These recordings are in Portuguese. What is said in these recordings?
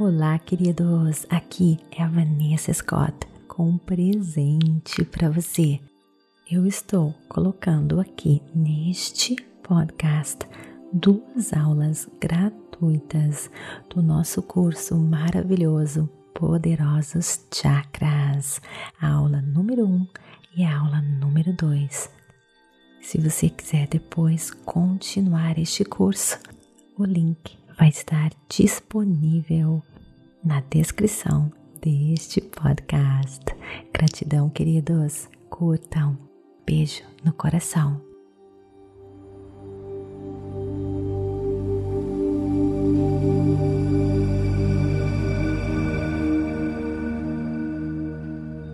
Olá, queridos! Aqui é a Vanessa Scott com um presente para você. Eu estou colocando aqui neste podcast duas aulas gratuitas do nosso curso maravilhoso Poderosos Chakras, a aula número 1 um e a aula número 2. Se você quiser depois continuar este curso, o link vai estar disponível na descrição deste podcast. Gratidão, queridos. Curtam. Beijo no coração.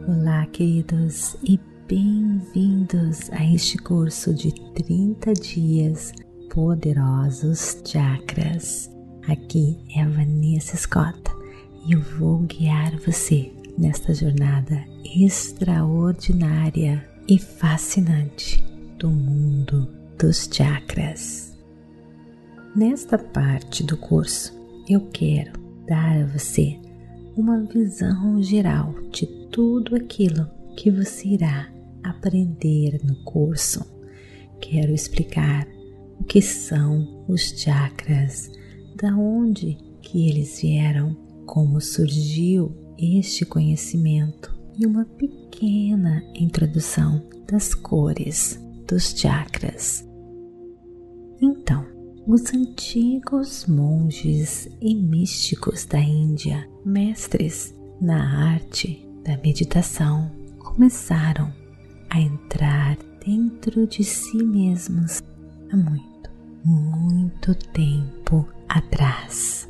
Olá, queridos, e bem-vindos a este curso de 30 dias poderosos chakras. Aqui é a Vanessa Scott e eu vou guiar você nesta jornada extraordinária e fascinante do mundo dos chakras. Nesta parte do curso, eu quero dar a você uma visão geral de tudo aquilo que você irá aprender no curso. Quero explicar o que são os chakras, da onde que eles vieram, como surgiu este conhecimento e uma pequena introdução das cores dos chakras. Então, os antigos monges e místicos da Índia, mestres na arte da meditação, começaram a entrar dentro de si mesmos há muito, muito tempo atrás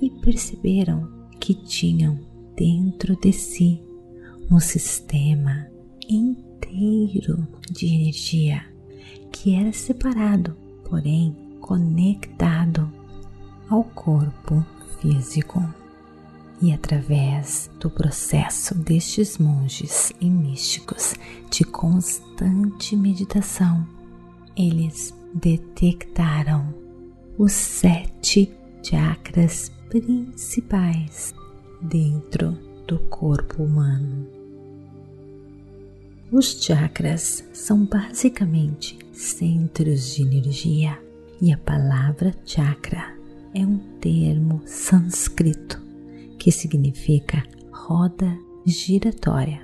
e perceberam que tinham dentro de si um sistema inteiro de energia que era separado, porém conectado ao corpo físico. E através do processo destes monges e místicos de constante meditação, eles detectaram os sete chakras principais dentro do corpo humano. Os chakras são basicamente centros de energia e a palavra chakra é um termo sânscrito que significa roda giratória.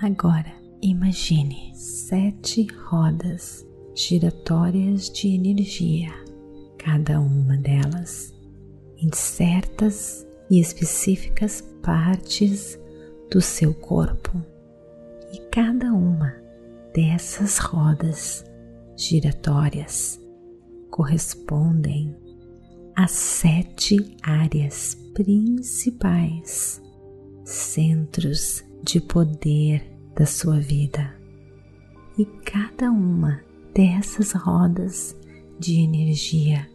Agora, imagine sete rodas giratórias de energia, cada uma delas em certas e específicas partes do seu corpo. E cada uma dessas rodas giratórias correspondem a sete áreas principais, centros de poder da sua vida. E cada uma dessas rodas de energia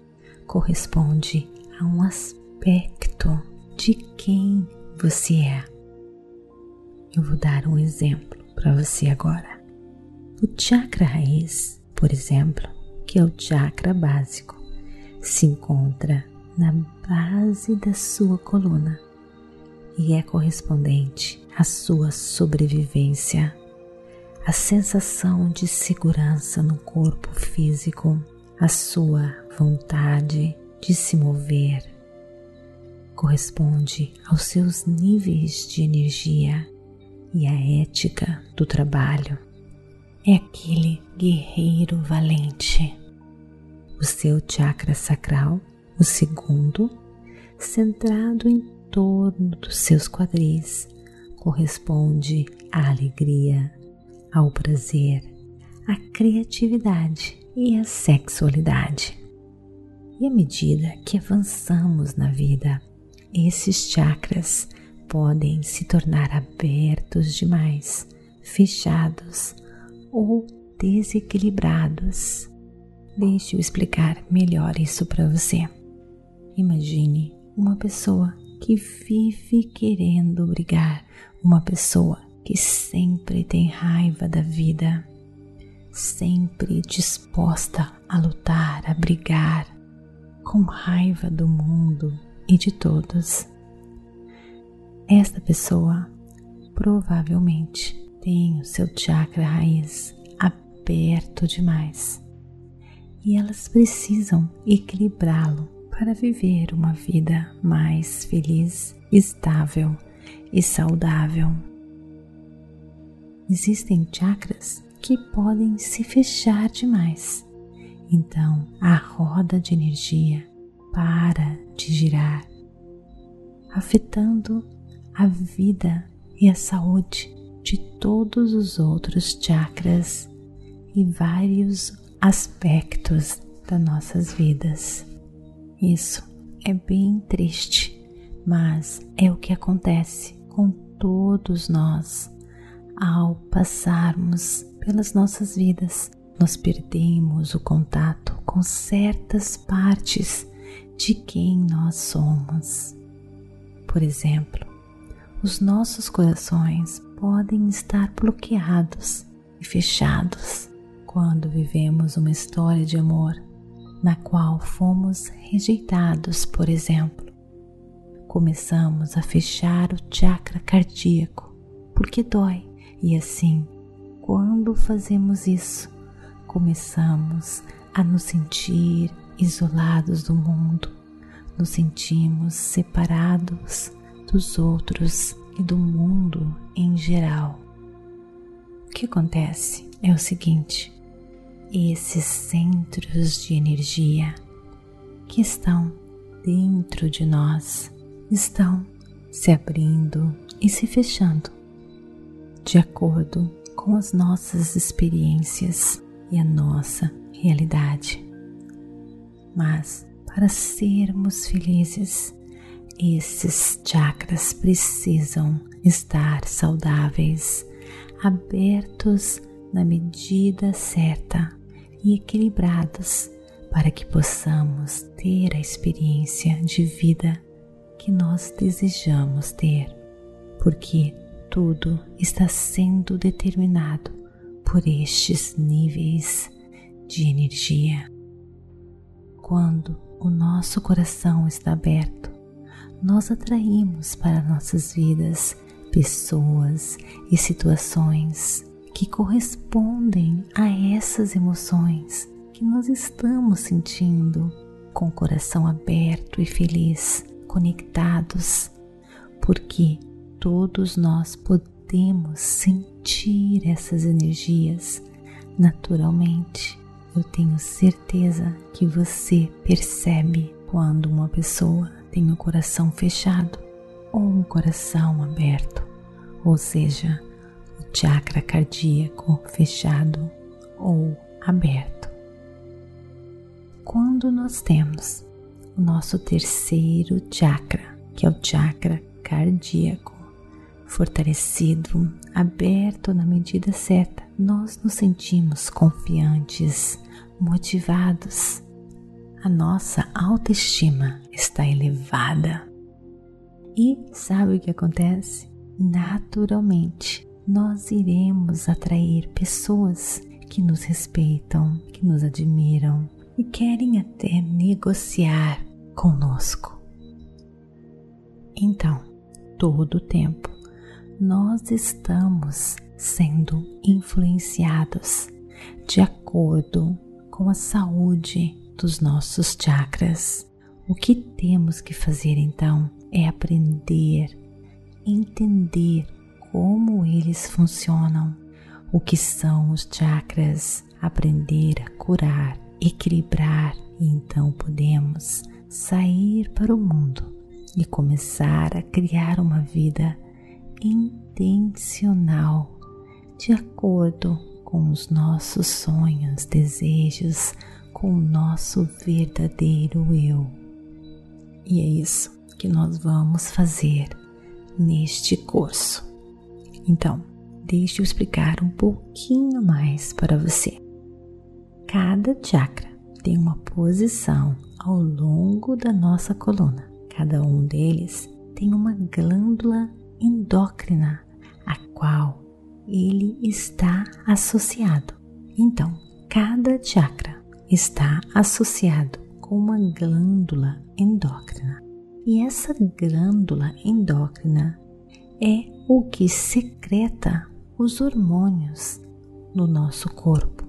corresponde a um aspecto de quem você é. Eu vou dar um exemplo para você agora. O chakra raiz, por exemplo, que é o chakra básico, se encontra na base da sua coluna e é correspondente à sua sobrevivência a sensação de segurança no corpo físico, a sua vontade de se mover, corresponde aos seus níveis de energia e a ética do trabalho. É aquele guerreiro valente. O seu chakra sacral, o segundo, centrado em torno dos seus quadris, corresponde à alegria, ao prazer, à criatividade e à sexualidade. E à medida que avançamos na vida, esses chakras podem se tornar abertos demais, fechados ou desequilibrados. Deixe eu explicar melhor isso para você. Imagine uma pessoa que vive querendo brigar, uma pessoa que sempre tem raiva da vida, sempre disposta a lutar, a brigar, com raiva do mundo e de todos. esta pessoa provavelmente tem o seu chakra raiz aberto demais e elas precisam equilibrá-lo para viver uma vida mais feliz, estável e saudável. Existem chakras que podem se fechar demais, então a roda de energia para de girar, afetando a vida e a saúde de todos os outros chakras e vários aspectos das nossas vidas. Isso é bem triste, mas é o que acontece com todos nós ao passarmos pelas nossas vidas. Nós perdemos o contato com certas partes de quem nós somos. Por exemplo, os nossos corações podem estar bloqueados e fechados quando vivemos uma história de amor na qual fomos rejeitados, por exemplo. Começamos a fechar o chakra cardíaco porque dói, e assim, quando fazemos isso, começamos a nos sentir isolados do mundo, nos sentimos separados dos outros e do mundo em geral. O que acontece é o seguinte: esses centros de energia que estão dentro de nós estão se abrindo e se fechando de acordo com as nossas experiências e a nossa realidade. Mas para sermos felizes, esses chakras precisam estar saudáveis, abertos na medida certa e equilibrados para que possamos ter a experiência de vida que nós desejamos ter, porque tudo está sendo determinado por estes níveis de energia. Quando o nosso coração está aberto, nós atraímos para nossas vidas pessoas e situações que correspondem a essas emoções que nós estamos sentindo com o coração aberto e feliz, conectados, porque todos nós podemos sentir essas energias naturalmente. Eu tenho certeza que você percebe quando uma pessoa tem o coração fechado ou um coração aberto, ou seja, chakra cardíaco fechado ou aberto. Quando nós temos o nosso terceiro chakra, que é o chakra cardíaco, fortalecido, aberto na medida certa, nós nos sentimos confiantes, motivados. A nossa autoestima está elevada. E sabe o que acontece? Naturalmente, nós iremos atrair pessoas que nos respeitam, que nos admiram e querem até negociar conosco. Então, todo o tempo, nós estamos sendo influenciados de acordo com a saúde dos nossos chakras. O que temos que fazer então é aprender, entender como eles funcionam, o que são os chakras, aprender a curar, equilibrar e então podemos sair para o mundo e começar a criar uma vida intencional de acordo com os nossos sonhos, desejos, com o nosso verdadeiro eu. E é isso que nós vamos fazer neste curso. Então, deixe eu explicar um pouquinho mais para você. Cada chakra tem uma posição ao longo da nossa coluna. Cada um deles tem uma glândula endócrina a qual ele está associado. Então, cada chakra está associado com uma glândula endócrina. E essa glândula endócrina é o que secreta os hormônios no nosso corpo.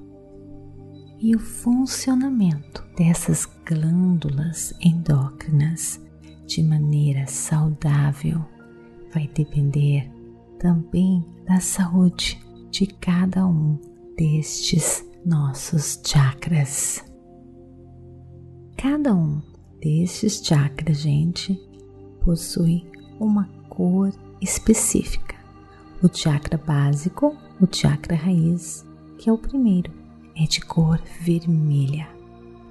E o funcionamento dessas glândulas endócrinas de maneira saudável vai depender também da saúde de cada um destes nossos chakras. Cada um destes chakras, gente, possui uma cor específica. O chakra básico, o chakra raiz, que é o primeiro, é de cor vermelha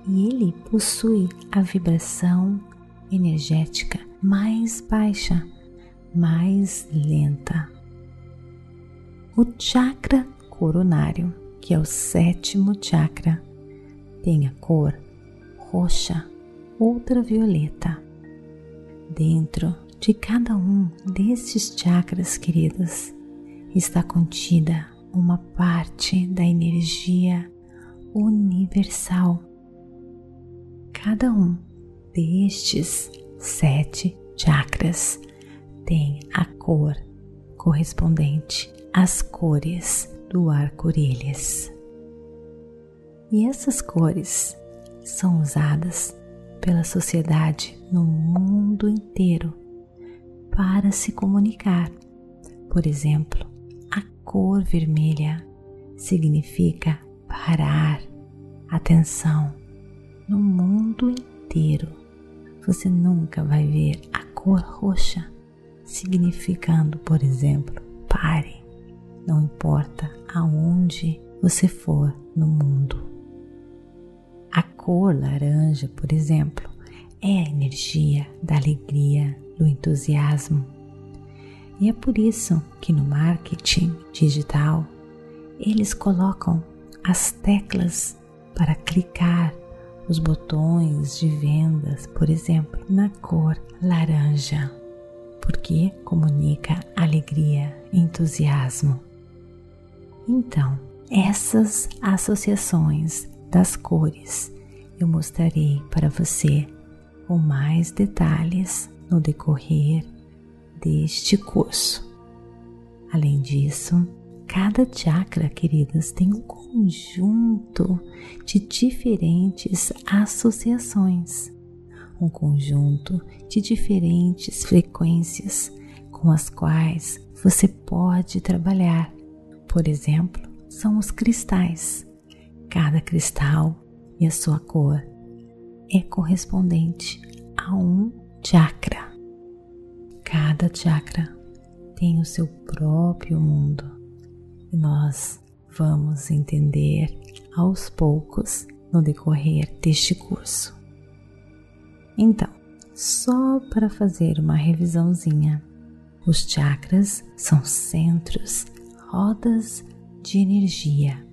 e ele possui a vibração energética mais baixa, mais lenta. O chakra coronário, que é o sétimo chakra, tem a cor roxa, ultravioleta. Dentro de cada um desses chakras, queridos, está contida uma parte da energia universal. Cada um destes sete chakras tem a cor correspondente às cores do arco-íris. E essas cores são usadas pela sociedade no mundo inteiro para se comunicar. Por exemplo, a cor vermelha significa parar, atenção. No mundo inteiro, você nunca vai ver a cor roxa significando, por exemplo, pare. Não importa aonde você for no mundo. A cor laranja, por exemplo, é a energia da alegria, do entusiasmo. E é por isso que no marketing digital eles colocam as teclas para clicar os botões de vendas, por exemplo, na cor laranja, porque comunica alegria, entusiasmo. Então, essas associações das cores eu mostrarei para você com mais detalhes no decorrer deste curso. Além disso, cada chakra, queridas, tem um conjunto de diferentes associações, um conjunto de diferentes frequências com as quais você pode trabalhar. Por exemplo, são os cristais. Cada cristal e a sua cor é correspondente a um chakra. Cada chakra tem o seu próprio mundo e nós vamos entender aos poucos no decorrer deste curso. Então, só para fazer uma revisãozinha, os chakras são centros, rodas de energia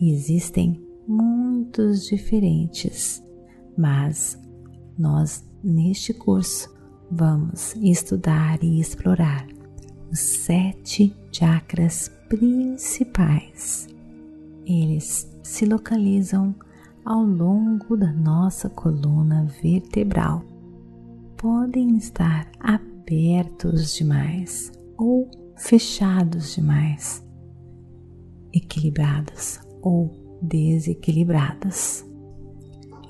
e existem muitos diferentes, mas nós neste curso vamos estudar e explorar os sete chakras principais. Eles se localizam ao longo da nossa coluna vertebral. Podem estar abertos demais ou fechados demais, equilibrados ou desequilibrados.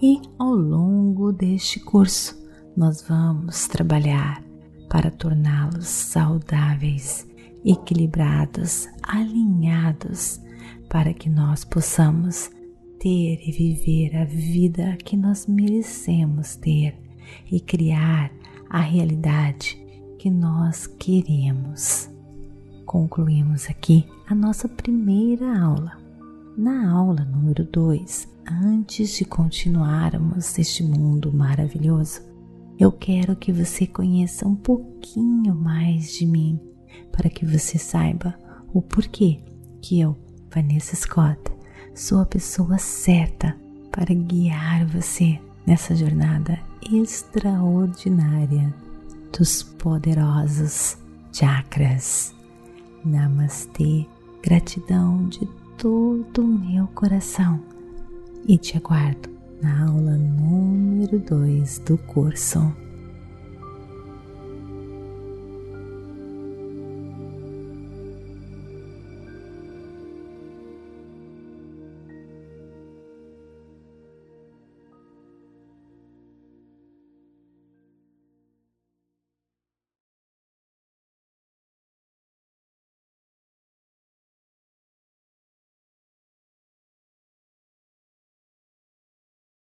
E ao longo deste curso, nós vamos trabalhar para torná-los saudáveis, equilibrados, alinhados, para que nós possamos ter e viver a vida que nós merecemos ter e criar a realidade que nós queremos. Concluímos aqui a nossa primeira aula. Na aula número 2, antes de continuarmos este mundo maravilhoso, eu quero que você conheça um pouquinho mais de mim, para que você saiba o porquê que eu, Vanessa Scott, sou a pessoa certa para guiar você nessa jornada extraordinária dos poderosos chakras. Namastê, gratidão de todo o meu coração e te aguardo na aula número 2 do curso.